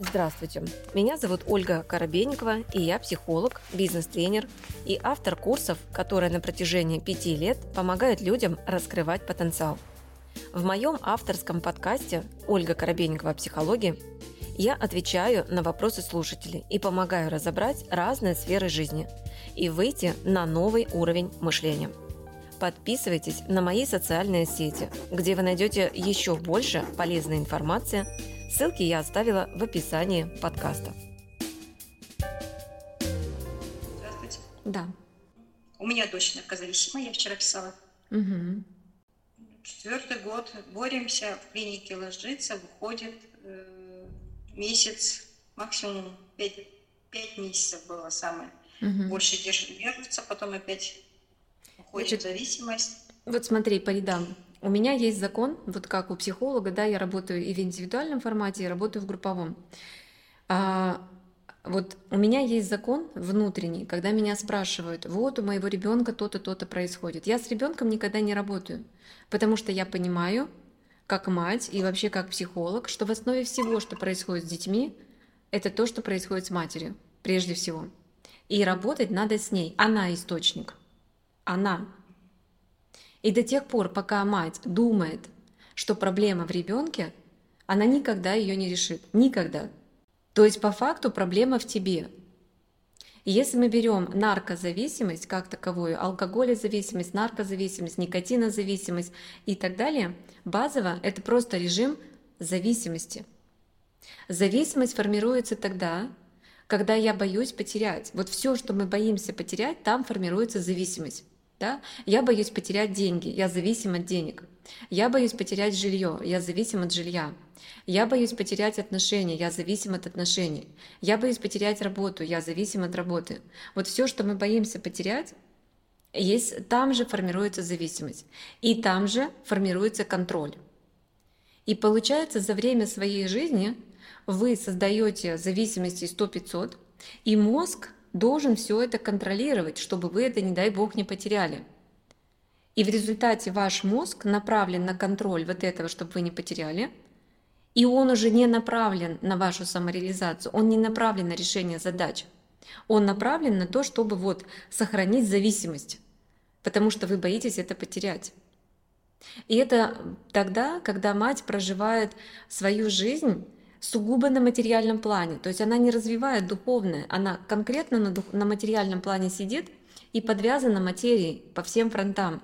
Здравствуйте, меня зовут Ольга Коробейникова, и я психолог, бизнес-тренер и автор курсов, которые на протяжении пяти лет помогают людям раскрывать потенциал. В моем авторском подкасте «Ольга Коробейникова. Психология» я отвечаю на вопросы слушателей и помогаю разобрать разные сферы жизни и выйти на новый уровень мышления. Подписывайтесь на мои социальные сети, где вы найдете еще больше полезной информации – Ссылки я оставила в описании подкаста. Здравствуйте. Да. У меня дочь наркозависимая, я вчера писала. Угу. Четвертый год боремся, в клинике ложится, выходит э, месяц, максимум пять, пять месяцев было самое. Угу. Больше держится, потом опять Значит, зависимость. Вот смотри, по рядам. У меня есть закон, вот как у психолога, да, я работаю и в индивидуальном формате, и работаю в групповом. А, вот у меня есть закон внутренний, когда меня спрашивают, вот у моего ребенка то-то, то-то происходит. Я с ребенком никогда не работаю, потому что я понимаю, как мать и вообще как психолог, что в основе всего, что происходит с детьми, это то, что происходит с матерью, прежде всего. И работать надо с ней. Она источник. Она. И до тех пор, пока мать думает, что проблема в ребенке, она никогда ее не решит. Никогда. То есть по факту проблема в тебе. Если мы берем наркозависимость как таковую, алкоголезависимость, наркозависимость, никотинозависимость и так далее, базово это просто режим зависимости. Зависимость формируется тогда, когда я боюсь потерять. Вот все, что мы боимся потерять, там формируется зависимость. Да? Я боюсь потерять деньги, я зависим от денег. Я боюсь потерять жилье, я зависим от жилья. Я боюсь потерять отношения, я зависим от отношений. Я боюсь потерять работу, я зависим от работы. Вот все, что мы боимся потерять, есть, там же формируется зависимость. И там же формируется контроль. И получается, за время своей жизни вы создаете зависимости 100-500, и мозг должен все это контролировать, чтобы вы это, не дай бог, не потеряли. И в результате ваш мозг направлен на контроль вот этого, чтобы вы не потеряли, и он уже не направлен на вашу самореализацию, он не направлен на решение задач. Он направлен на то, чтобы вот сохранить зависимость, потому что вы боитесь это потерять. И это тогда, когда мать проживает свою жизнь сугубо на материальном плане. То есть она не развивает духовное, она конкретно на, дух, на материальном плане сидит и подвязана материей по всем фронтам.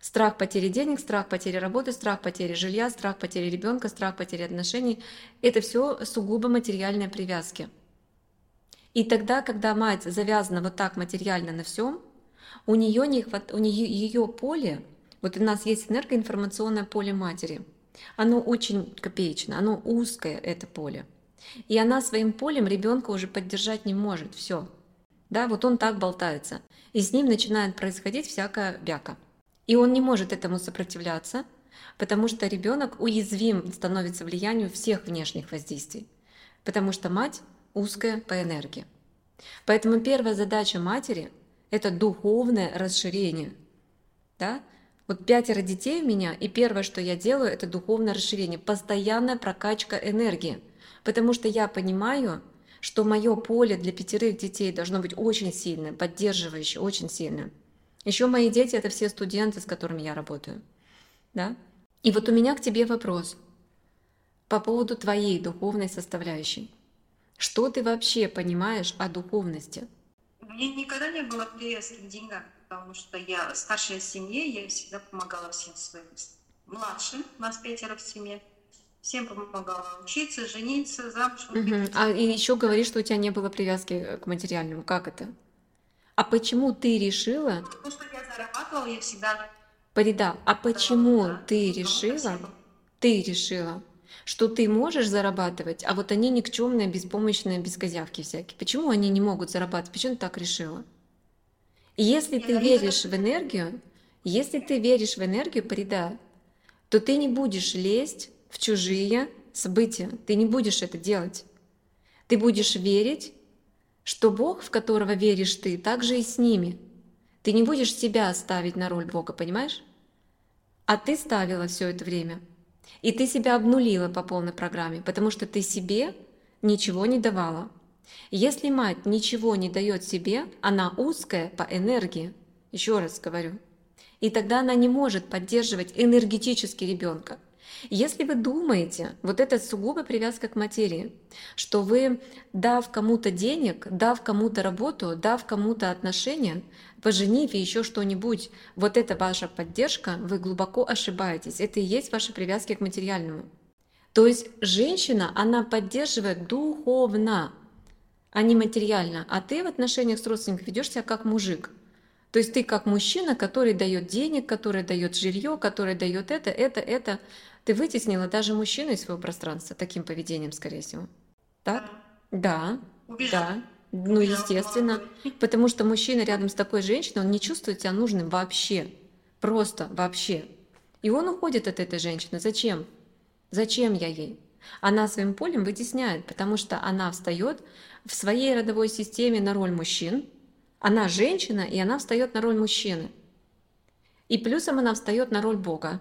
Страх потери денег, страх потери работы, страх потери жилья, страх потери ребенка, страх потери отношений – это все сугубо материальные привязки. И тогда, когда мать завязана вот так материально на всем, у нее, не хват... у нее ее поле, вот у нас есть энергоинформационное поле матери – оно очень копеечно, оно узкое, это поле. И она своим полем ребенка уже поддержать не может. Все. Да, вот он так болтается. И с ним начинает происходить всякая бяка. И он не может этому сопротивляться, потому что ребенок уязвим становится влиянию всех внешних воздействий. Потому что мать узкая по энергии. Поэтому первая задача матери – это духовное расширение. Да? Вот пятеро детей у меня, и первое, что я делаю, это духовное расширение, постоянная прокачка энергии. Потому что я понимаю, что мое поле для пятерых детей должно быть очень сильное, поддерживающее, очень сильное. Еще мои дети это все студенты, с которыми я работаю. Да? И вот у меня к тебе вопрос по поводу твоей духовной составляющей. Что ты вообще понимаешь о духовности? Меня никогда не было привязки к деньгам потому что я старшая в семье, я всегда помогала всем своим младшим, нас пятеро в семье, всем помогала учиться, жениться, замуж. Угу. А и еще говоришь, что у тебя не было привязки к материальному. Как это? А почему ты решила? Потому что я зарабатывала, я всегда... Парида, а почему да, ты решила, ты решила, что ты можешь зарабатывать, а вот они никчемные, беспомощные, без козявки всякие. Почему они не могут зарабатывать? Почему ты так решила? Если ты веришь в энергию, если ты веришь в энергию Парида, то ты не будешь лезть в чужие события, ты не будешь это делать. Ты будешь верить, что Бог, в которого веришь ты, также и с ними. Ты не будешь себя ставить на роль Бога, понимаешь? А ты ставила все это время. И ты себя обнулила по полной программе, потому что ты себе ничего не давала. Если мать ничего не дает себе, она узкая по энергии. Еще раз говорю. И тогда она не может поддерживать энергетически ребенка. Если вы думаете, вот это сугубо привязка к материи, что вы, дав кому-то денег, дав кому-то работу, дав кому-то отношения, поженив и еще что-нибудь, вот это ваша поддержка, вы глубоко ошибаетесь. Это и есть ваши привязки к материальному. То есть женщина, она поддерживает духовно, а не материально. А ты в отношениях с родственниками ведешь себя как мужик. То есть ты как мужчина, который дает денег, который дает жилье, который дает это, это, это. Ты вытеснила даже мужчину из своего пространства таким поведением, скорее всего. Так? Да. Да. Ну, естественно. Потому что мужчина рядом с такой женщиной, он не чувствует себя нужным вообще. Просто вообще. И он уходит от этой женщины. Зачем? Зачем я ей? Она своим полем вытесняет, потому что она встает в своей родовой системе на роль мужчин. Она женщина, и она встает на роль мужчины. И плюсом она встает на роль Бога.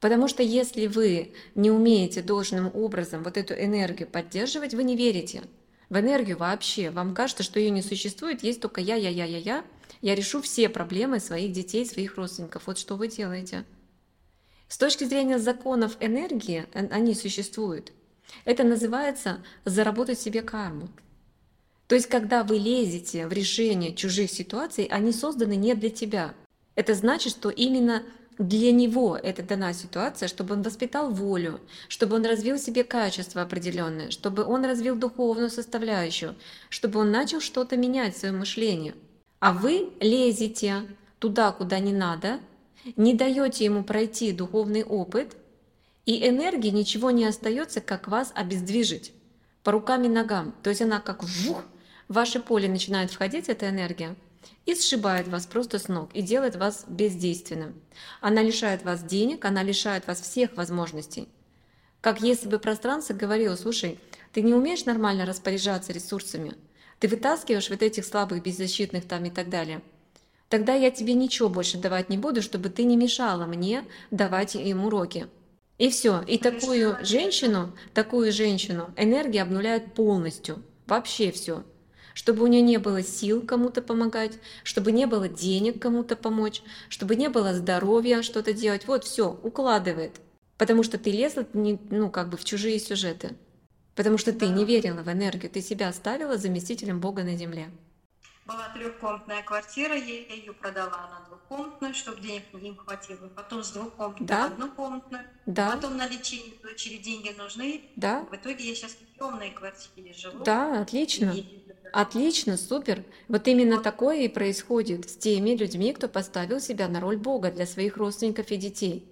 Потому что если вы не умеете должным образом вот эту энергию поддерживать, вы не верите в энергию вообще. Вам кажется, что ее не существует, есть только я, я, я, я, я. Я решу все проблемы своих детей, своих родственников. Вот что вы делаете. С точки зрения законов энергии, они существуют. Это называется заработать себе карму. То есть, когда вы лезете в решение чужих ситуаций, они созданы не для тебя. Это значит, что именно для него это дана ситуация, чтобы он воспитал волю, чтобы он развил в себе качество определенное, чтобы он развил духовную составляющую, чтобы он начал что-то менять в своем мышлении. А вы лезете туда, куда не надо, не даете ему пройти духовный опыт, и энергии ничего не остается, как вас обездвижить по рукам и ногам. То есть она как вух, в ваше поле начинает входить эта энергия, и сшибает вас просто с ног и делает вас бездейственным. Она лишает вас денег, она лишает вас всех возможностей. Как если бы пространство говорило, слушай, ты не умеешь нормально распоряжаться ресурсами, ты вытаскиваешь вот этих слабых, беззащитных там и так далее, тогда я тебе ничего больше давать не буду, чтобы ты не мешала мне давать им уроки. И все. И такую женщину, такую женщину энергия обнуляет полностью. Вообще все чтобы у нее не было сил кому-то помогать, чтобы не было денег кому-то помочь, чтобы не было здоровья что-то делать. Вот все, укладывает. Потому что ты лезла ну, как бы в чужие сюжеты. Потому что ты не верила в энергию, ты себя оставила заместителем Бога на земле. Была трехкомнатная квартира, я ее продала на двухкомнатную, чтобы денег не хватило. Потом с двухкомнатной да? в однокомнатную. Да. Потом на лечение дочери деньги нужны. Да. В итоге я сейчас в темной квартире живу. Да, отлично. И Отлично, супер. Вот именно такое и происходит с теми людьми, кто поставил себя на роль Бога для своих родственников и детей.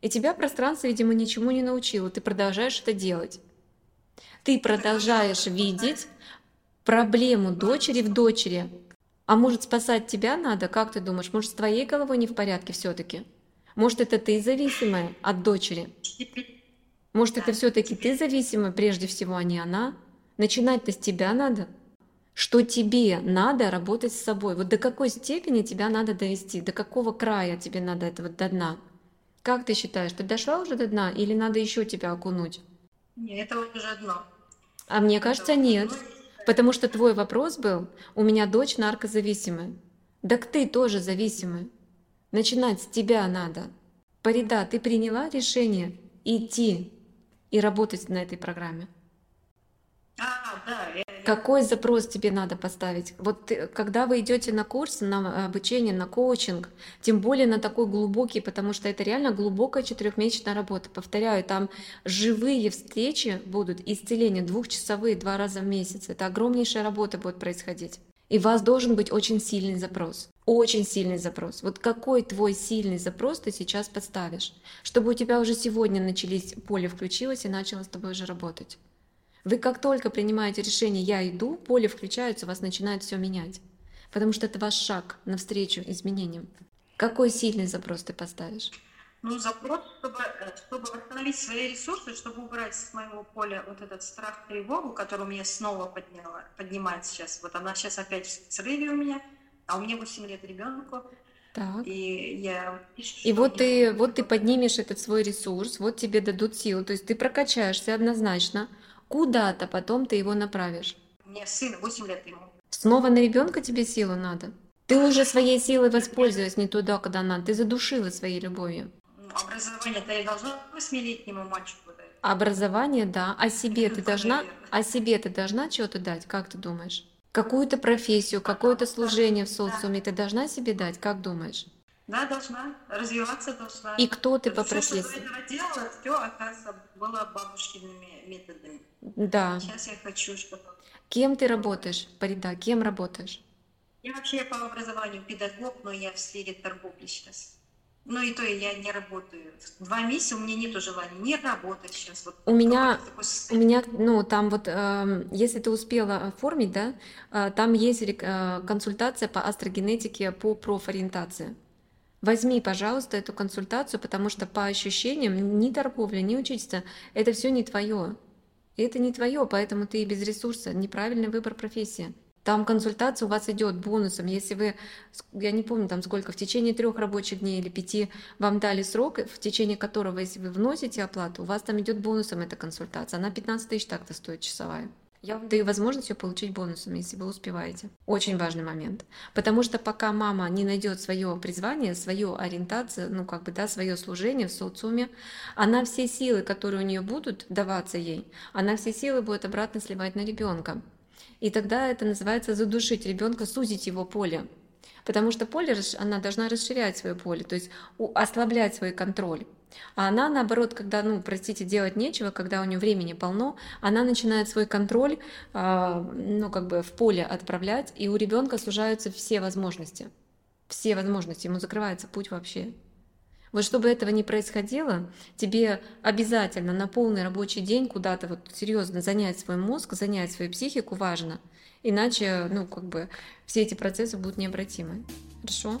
И тебя пространство, видимо, ничему не научило, ты продолжаешь это делать. Ты продолжаешь видеть проблему дочери в дочери. А может, спасать тебя надо? Как ты думаешь? Может, с твоей головой не в порядке все-таки? Может, это ты зависимая от дочери? Может, это все-таки ты зависимая прежде всего, а не она? Начинать-то с тебя надо что тебе надо работать с собой. Вот до какой степени тебя надо довести, до какого края тебе надо этого до дна. Как ты считаешь, ты дошла уже до дна или надо еще тебя окунуть? Нет, это уже дно. А мне кажется, нет. Потому что твой вопрос был, у меня дочь наркозависимая. Так ты тоже зависимый. Начинать с тебя надо. Парида, ты приняла решение идти и работать на этой программе? Какой запрос тебе надо поставить? Вот ты, когда вы идете на курс, на обучение, на коучинг, тем более на такой глубокий, потому что это реально глубокая четырехмесячная работа. Повторяю, там живые встречи будут, исцеления двухчасовые два раза в месяц. Это огромнейшая работа будет происходить. И у вас должен быть очень сильный запрос. Очень сильный запрос. Вот какой твой сильный запрос ты сейчас поставишь, чтобы у тебя уже сегодня начались, поле включилось и начало с тобой уже работать. Вы как только принимаете решение «я иду», поле включается, у вас начинает все менять. Потому что это ваш шаг навстречу изменениям. Какой сильный запрос ты поставишь? Ну, запрос, чтобы, э, чтобы восстановить свои ресурсы, чтобы убрать с моего поля вот этот страх, тревогу, который у меня снова подняла, поднимает сейчас. Вот она сейчас опять в срыве у меня, а у меня 8 лет ребенку. Так. И я И вот ты, вот ты поднимешь этот свой ресурс, вот тебе дадут силу, то есть ты прокачаешься однозначно, Куда-то потом ты его направишь. У меня сын, 8 лет ему. Снова на ребенка тебе силу надо? Ты уже своей силой воспользовалась не туда, куда надо. Ты задушила своей любовью. Ну, образование-то я должна восьмилетнему мальчику дать. Образование, да. А себе ты должна, а себе ты должна что-то дать, как ты думаешь? Какую-то профессию, какое-то служение в социуме ты должна себе дать, как думаешь? Да, должна. Развиваться должна. И кто ты по Все, профессии? что до этого делала, все, оказывается, было бабушкиными методами. Да. Сейчас я хочу, чтобы... Кем ты работаешь, Парида? Кем работаешь? Я вообще по образованию педагог, но я в сфере торговли сейчас. Ну и то я не работаю. Два месяца у меня нет желания не работать сейчас. Вот У меня, у меня, ну, там вот, эм, если ты успела оформить, да, э, там есть э, консультация по астрогенетике по профориентации. Возьми, пожалуйста, эту консультацию, потому что по ощущениям ни торговля, ни учительство, это все не твое. Это не твое, поэтому ты и без ресурса. Неправильный выбор профессии. Там консультация у вас идет бонусом. Если вы, я не помню там сколько, в течение трех рабочих дней или пяти вам дали срок, в течение которого, если вы вносите оплату, у вас там идет бонусом эта консультация. Она 15 тысяч так-то стоит часовая. Я вам даю возможность ее получить бонусом, если вы успеваете. Очень важный момент. Потому что пока мама не найдет свое призвание, свою ориентацию, ну как бы, да, свое служение в социуме, она все силы, которые у нее будут даваться ей, она все силы будет обратно сливать на ребенка. И тогда это называется задушить ребенка, сузить его поле. Потому что поле, она должна расширять свое поле, то есть ослаблять свой контроль. А она, наоборот, когда, ну, простите, делать нечего, когда у нее времени полно, она начинает свой контроль, а, ну, как бы в поле отправлять, и у ребенка сужаются все возможности. Все возможности, ему закрывается путь вообще. Вот чтобы этого не происходило, тебе обязательно на полный рабочий день куда-то вот серьезно занять свой мозг, занять свою психику важно. Иначе, ну, как бы, все эти процессы будут необратимы. Хорошо?